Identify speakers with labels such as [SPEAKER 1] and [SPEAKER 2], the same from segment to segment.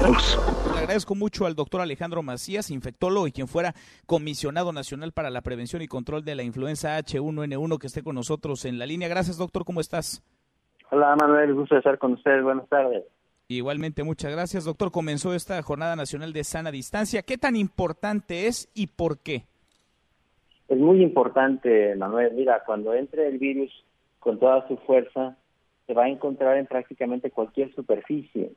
[SPEAKER 1] Le agradezco mucho al doctor Alejandro Macías, infectólogo y quien fuera comisionado nacional para la prevención y control de la influenza H1N1, que esté con nosotros en la línea. Gracias, doctor. ¿Cómo estás?
[SPEAKER 2] Hola, Manuel. Gusto estar con ustedes. Buenas tardes.
[SPEAKER 1] Igualmente, muchas gracias, doctor. Comenzó esta Jornada Nacional de Sana Distancia. ¿Qué tan importante es y por qué?
[SPEAKER 2] Es muy importante, Manuel. Mira, cuando entre el virus con toda su fuerza, se va a encontrar en prácticamente cualquier superficie.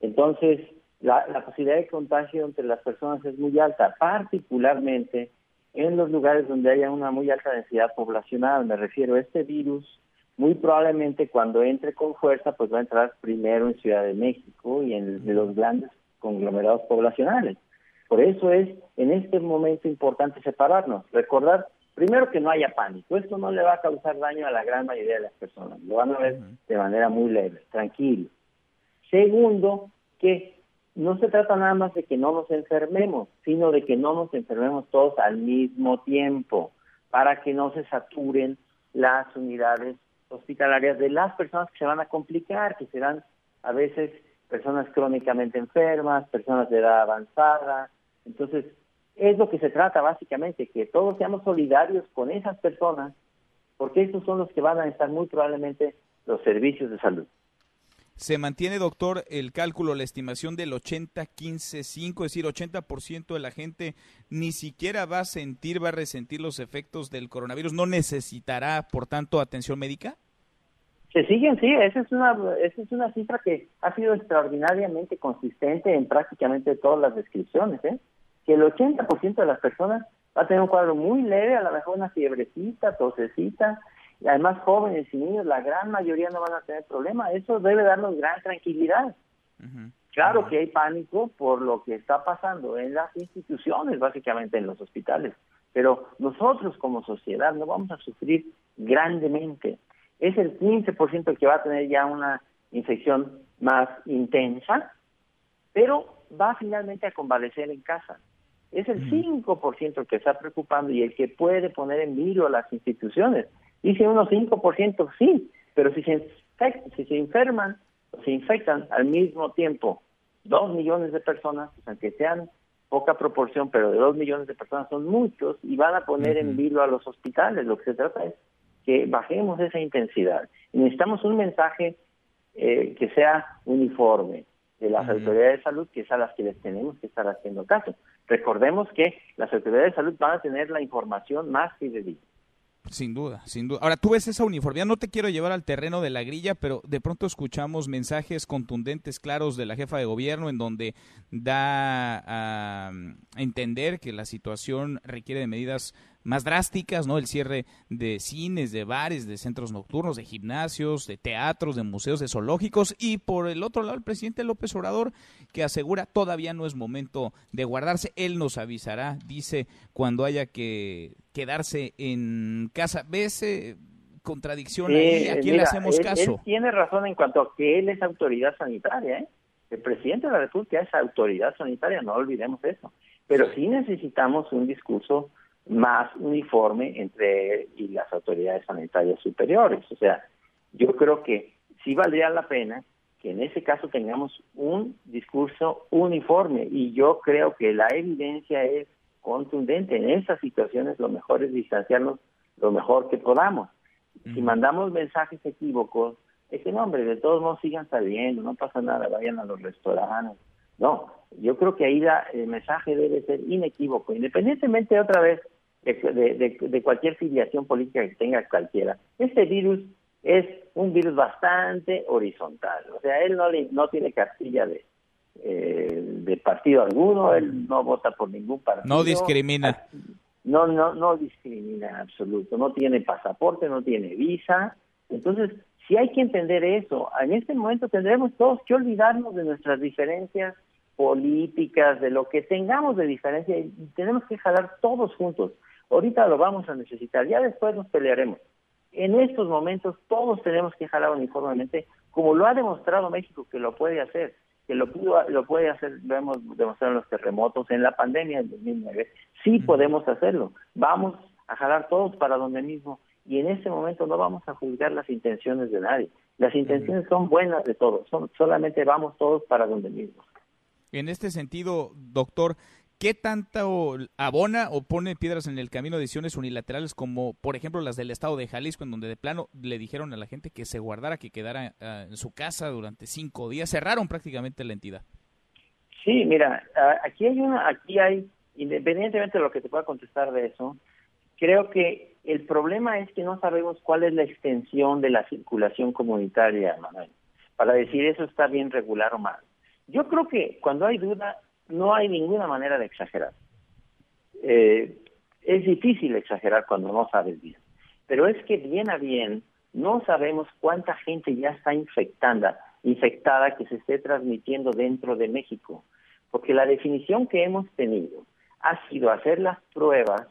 [SPEAKER 2] Entonces, la, la posibilidad de contagio entre las personas es muy alta, particularmente en los lugares donde haya una muy alta densidad poblacional. Me refiero a este virus muy probablemente cuando entre con fuerza, pues va a entrar primero en Ciudad de México y en los grandes conglomerados poblacionales. Por eso es en este momento importante separarnos, recordar primero que no haya pánico, esto no le va a causar daño a la gran mayoría de las personas, lo van a ver de manera muy leve, tranquilo. Segundo, que no se trata nada más de que no nos enfermemos, sino de que no nos enfermemos todos al mismo tiempo, para que no se saturen las unidades hospitalarias de las personas que se van a complicar, que serán a veces personas crónicamente enfermas, personas de edad avanzada. Entonces, es lo que se trata básicamente, que todos seamos solidarios con esas personas, porque esos son los que van a estar muy probablemente los servicios de salud.
[SPEAKER 1] Se mantiene, doctor, el cálculo, la estimación del 80-15-5, es decir, 80% de la gente ni siquiera va a sentir, va a resentir los efectos del coronavirus, no necesitará, por tanto, atención médica.
[SPEAKER 2] Se siguen, sí, esa es una esa es una cifra que ha sido extraordinariamente consistente en prácticamente todas las descripciones, ¿eh? que el 80% de las personas va a tener un cuadro muy leve, a lo mejor una fiebrecita, tosecita, además jóvenes y niños, la gran mayoría no van a tener problema. Eso debe darnos gran tranquilidad. Claro que hay pánico por lo que está pasando en las instituciones, básicamente en los hospitales, pero nosotros como sociedad no vamos a sufrir grandemente es el 15% el que va a tener ya una infección más intensa, pero va finalmente a convalecer en casa. Es el 5% el que está preocupando y el que puede poner en vilo a las instituciones. Dice unos 5% sí, pero si se, si se enferman o se infectan al mismo tiempo dos millones de personas, pues, aunque sean poca proporción, pero de dos millones de personas son muchos y van a poner en vilo a los hospitales. Lo que se trata es que bajemos esa intensidad. necesitamos un mensaje eh, que sea uniforme de las autoridades de salud, que es a las que les tenemos que estar haciendo caso. Recordemos que las autoridades de salud van a tener la información más fidedigna.
[SPEAKER 1] Sin duda, sin duda. Ahora, tú ves esa uniformidad, no te quiero llevar al terreno de la grilla, pero de pronto escuchamos mensajes contundentes, claros de la jefa de gobierno, en donde da a entender que la situación requiere de medidas más drásticas, ¿no? El cierre de cines, de bares, de centros nocturnos, de gimnasios, de teatros, de museos, de zoológicos y por el otro lado el presidente López Obrador que asegura todavía no es momento de guardarse, él nos avisará, dice cuando haya que quedarse en casa. ¿Ves eh, contradicción ahí? ¿A quién le hacemos caso?
[SPEAKER 2] tiene razón en cuanto a que él es autoridad sanitaria, ¿eh? El presidente de la República es autoridad sanitaria, no olvidemos eso. Pero sí necesitamos un discurso más uniforme entre y las autoridades sanitarias superiores. O sea, yo creo que sí valdría la pena que en ese caso tengamos un discurso uniforme y yo creo que la evidencia es contundente. En esas situaciones lo mejor es distanciarnos lo mejor que podamos. Si mandamos mensajes equívocos, es que no, hombre, de todos modos sigan saliendo, no pasa nada, vayan a los restaurantes. No, yo creo que ahí el mensaje debe ser inequívoco, independientemente otra vez de, cualquier filiación política que tenga cualquiera. Este virus es un virus bastante horizontal, o sea, él no, no tiene cartilla de, eh, de partido alguno, él no vota por ningún partido.
[SPEAKER 1] No discrimina.
[SPEAKER 2] No, no, no discrimina en absoluto, no tiene pasaporte, no tiene visa. Entonces, si hay que entender eso, en este momento tendremos todos que olvidarnos de nuestras diferencias políticas, de lo que tengamos de diferencia, y tenemos que jalar todos juntos. Ahorita lo vamos a necesitar, ya después nos pelearemos. En estos momentos todos tenemos que jalar uniformemente, como lo ha demostrado México que lo puede hacer, que lo, lo puede hacer, lo hemos demostrado en los terremotos, en la pandemia del 2009, sí podemos hacerlo. Vamos a jalar todos para donde mismo y en ese momento no vamos a juzgar las intenciones de nadie. Las intenciones son buenas de todos, son, solamente vamos todos para donde mismo.
[SPEAKER 1] En este sentido, doctor, ¿qué tanto abona o pone piedras en el camino de decisiones unilaterales como, por ejemplo, las del estado de Jalisco, en donde de plano le dijeron a la gente que se guardara, que quedara ah, en su casa durante cinco días? Cerraron prácticamente la entidad.
[SPEAKER 2] Sí, mira, aquí hay una, aquí hay, independientemente de lo que te pueda contestar de eso, creo que el problema es que no sabemos cuál es la extensión de la circulación comunitaria, Manuel, para decir eso está bien regular o mal. Yo creo que cuando hay duda, no hay ninguna manera de exagerar. Eh, es difícil exagerar cuando no sabes bien, pero es que bien a bien no sabemos cuánta gente ya está infectada, infectada que se esté transmitiendo dentro de México, porque la definición que hemos tenido ha sido hacer las pruebas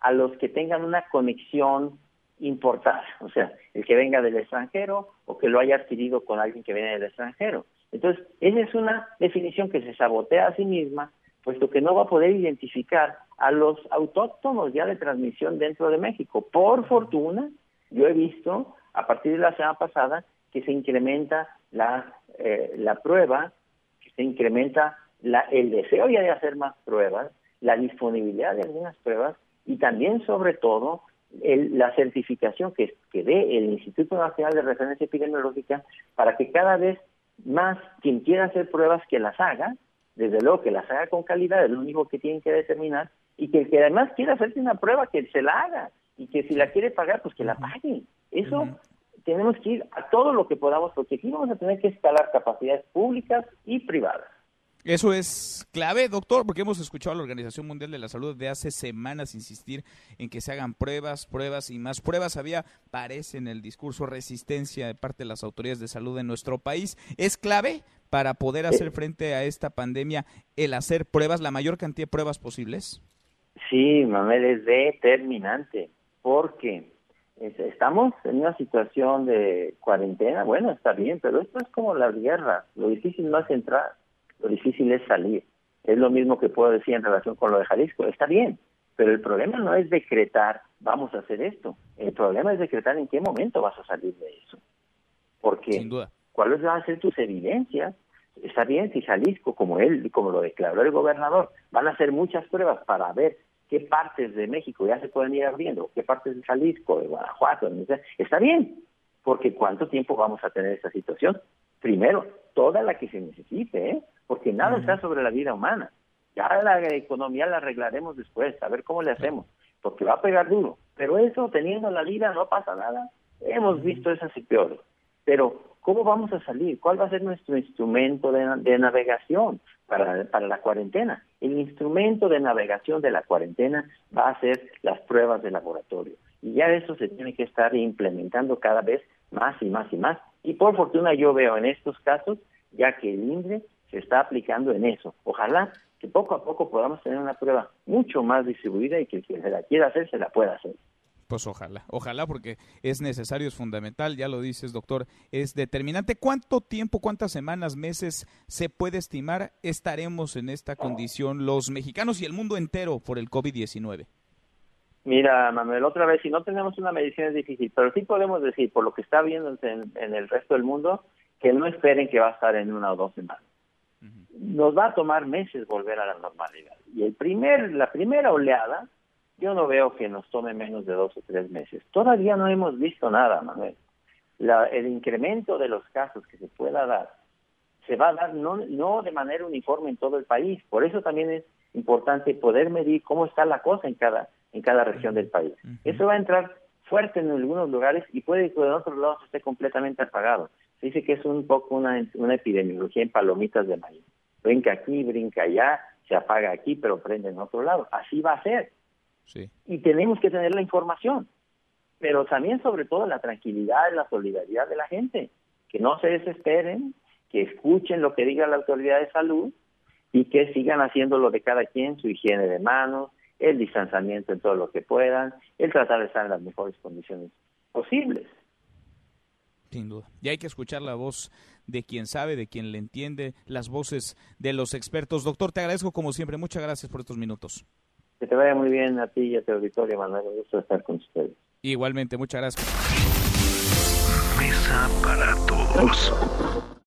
[SPEAKER 2] a los que tengan una conexión importada, o sea, el que venga del extranjero o que lo haya adquirido con alguien que viene del extranjero. Entonces, esa es una definición que se sabotea a sí misma, puesto que no va a poder identificar a los autóctonos ya de transmisión dentro de México. Por fortuna, yo he visto a partir de la semana pasada que se incrementa la, eh, la prueba, que se incrementa la, el deseo ya de hacer más pruebas, la disponibilidad de algunas pruebas y también, sobre todo, el, la certificación que, que dé el Instituto Nacional de Referencia Epidemiológica para que cada vez más quien quiera hacer pruebas que las haga, desde luego que las haga con calidad, es lo único que tienen que determinar, y que el que además quiera hacerse una prueba, que se la haga, y que si la quiere pagar, pues que la pague. Eso tenemos que ir a todo lo que podamos, porque aquí vamos a tener que escalar capacidades públicas y privadas.
[SPEAKER 1] Eso es clave, doctor, porque hemos escuchado a la Organización Mundial de la Salud de hace semanas insistir en que se hagan pruebas, pruebas y más pruebas. Había, parece en el discurso, resistencia de parte de las autoridades de salud en nuestro país. ¿Es clave para poder hacer frente a esta pandemia el hacer pruebas, la mayor cantidad de pruebas posibles?
[SPEAKER 2] Sí, Mamel, es determinante, porque estamos en una situación de cuarentena. Bueno, está bien, pero esto es como la guerra. Lo difícil no es entrar lo difícil es salir. Es lo mismo que puedo decir en relación con lo de Jalisco. Está bien, pero el problema no es decretar, vamos a hacer esto. El problema es decretar en qué momento vas a salir de eso. Porque,
[SPEAKER 1] Sin duda.
[SPEAKER 2] ¿cuáles van a ser tus evidencias? Está bien si Jalisco, como él, como lo declaró el gobernador, van a hacer muchas pruebas para ver qué partes de México ya se pueden ir abriendo, qué partes de Jalisco, de Guanajuato, está bien, porque ¿cuánto tiempo vamos a tener esa situación? Primero, toda la que se necesite, ¿eh? Porque nada está sobre la vida humana. Ya la economía la arreglaremos después, a ver cómo le hacemos, porque va a pegar duro. Pero eso, teniendo la vida, no pasa nada. Hemos visto esas y peores. Pero, ¿cómo vamos a salir? ¿Cuál va a ser nuestro instrumento de, navegación para, para la cuarentena? El instrumento de navegación de la cuarentena va a ser las pruebas de laboratorio. Y ya eso se tiene que estar implementando cada vez más y más y más. Y por fortuna yo veo en estos casos ya que el INDRE se está aplicando en eso. Ojalá que poco a poco podamos tener una prueba mucho más distribuida y que quien se la quiera hacer se la pueda hacer.
[SPEAKER 1] Pues ojalá, ojalá porque es necesario, es fundamental, ya lo dices doctor, es determinante. ¿Cuánto tiempo, cuántas semanas, meses se puede estimar estaremos en esta condición los mexicanos y el mundo entero por el COVID-19?
[SPEAKER 2] Mira, Manuel, otra vez, si no tenemos una medicina es difícil, pero sí podemos decir, por lo que está viendo en, en el resto del mundo, que no esperen que va a estar en una o dos semanas nos va a tomar meses volver a la normalidad. Y el primer, la primera oleada, yo no veo que nos tome menos de dos o tres meses. Todavía no hemos visto nada, Manuel. el incremento de los casos que se pueda dar se va a dar no, no de manera uniforme en todo el país. Por eso también es importante poder medir cómo está la cosa en cada, en cada región del país. Eso va a entrar fuerte en algunos lugares y puede que en otros lados esté completamente apagado. Se dice que es un poco una, una epidemiología en palomitas de maíz brinca aquí, brinca allá, se apaga aquí, pero prende en otro lado. Así va a ser. Y tenemos que tener la información, pero también sobre todo la tranquilidad y la solidaridad de la gente, que no se desesperen, que escuchen lo que diga la autoridad de salud y que sigan haciendo lo de cada quien, su higiene de manos, el distanciamiento en todo lo que puedan, el tratar de estar en las mejores condiciones posibles.
[SPEAKER 1] Sin duda. Y hay que escuchar la voz de quien sabe, de quien le entiende, las voces de los expertos. Doctor, te agradezco como siempre. Muchas gracias por estos minutos.
[SPEAKER 2] Que te vaya muy bien a ti y a tu auditorio, Manuel. Un gusto estar con ustedes.
[SPEAKER 1] Igualmente, muchas gracias.
[SPEAKER 3] Mesa para todos.